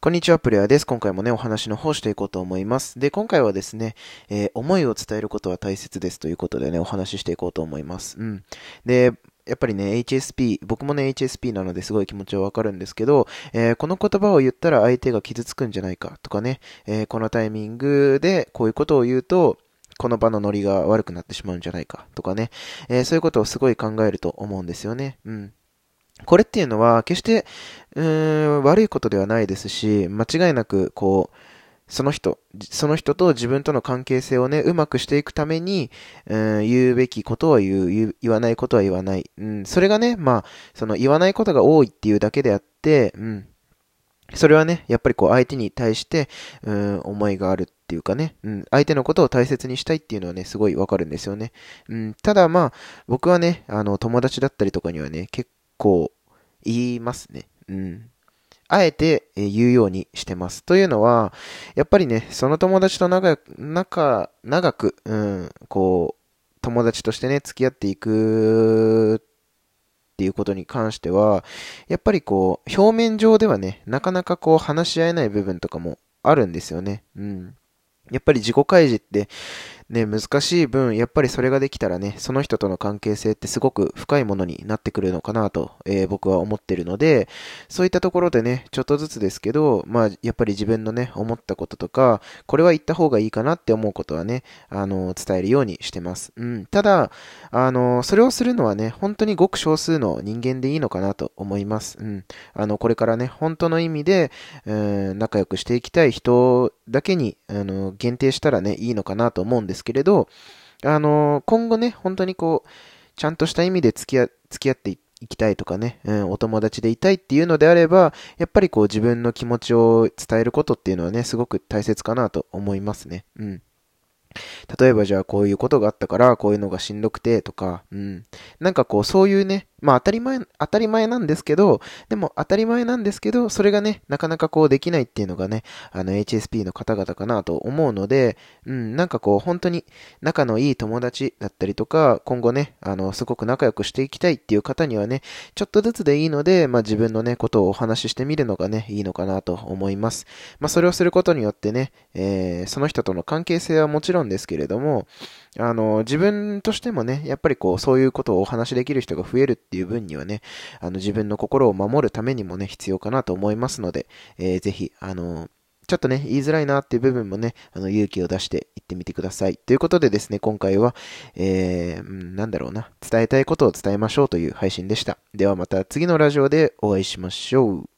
こんにちは、プレイヤーです。今回もね、お話の方していこうと思います。で、今回はですね、えー、思いを伝えることは大切ですということでね、お話ししていこうと思います。うん。で、やっぱりね、HSP、僕もね、HSP なのですごい気持ちはわかるんですけど、えー、この言葉を言ったら相手が傷つくんじゃないかとかね、えー、このタイミングでこういうことを言うと、この場のノリが悪くなってしまうんじゃないかとかね、えー、そういうことをすごい考えると思うんですよね。うん。これっていうのは、決して、うーん、悪いことではないですし、間違いなく、こう、その人、その人と自分との関係性をね、うまくしていくために、うん、言うべきことは言う、言わないことは言わない。うん、それがね、まあ、その言わないことが多いっていうだけであって、うん、それはね、やっぱりこう相手に対して、うん、思いがあるっていうかね、うん、相手のことを大切にしたいっていうのはね、すごいわかるんですよね。うん、ただまあ、僕はね、あの、友達だったりとかにはね、結構言いますね。うん。あえて言うようにしてます。というのは、やっぱりね、その友達と長長長く、うん、こう、友達としてね、付き合っていくっていうことに関しては、やっぱりこう、表面上ではね、なかなかこう話し合えない部分とかもあるんですよね。うん。やっぱり自己開示ってね、難しい分、やっぱりそれができたらね、その人との関係性ってすごく深いものになってくるのかなと、えー、僕は思ってるので、そういったところでね、ちょっとずつですけど、まあ、やっぱり自分のね、思ったこととか、これは言った方がいいかなって思うことはね、あの、伝えるようにしてます。うん。ただ、あの、それをするのはね、本当にごく少数の人間でいいのかなと思います。うん。あの、これからね、本当の意味で、うん、仲良くしていきたい人だけに、あの、限定したらね、いいのかなと思うんですけれど、あの、今後ね、本当にこう、ちゃんとした意味で付き合、付き合っていきたいとかね、うん、お友達でいたいっていうのであれば、やっぱりこう自分の気持ちを伝えることっていうのはね、すごく大切かなと思いますね。うん。例えばじゃあこういうことがあったからこういうのがしんどくてとか、うん。なんかこうそういうね、まあ当たり前、当たり前なんですけど、でも当たり前なんですけど、それがね、なかなかこうできないっていうのがね、あの HSP の方々かなと思うので、うん、なんかこう本当に仲のいい友達だったりとか、今後ね、あの、すごく仲良くしていきたいっていう方にはね、ちょっとずつでいいので、まあ自分のね、ことをお話ししてみるのがね、いいのかなと思います。まあそれをすることによってね、えー、その人との関係性はもちろんですけれども、あの、自分としてもね、やっぱりこう、そういうことをお話しできる人が増えるっていう分にはね、あの、自分の心を守るためにもね、必要かなと思いますので、えー、ぜひ、あの、ちょっとね、言いづらいなっていう部分もね、あの、勇気を出して言ってみてください。ということでですね、今回は、えー、なんだろうな、伝えたいことを伝えましょうという配信でした。ではまた次のラジオでお会いしましょう。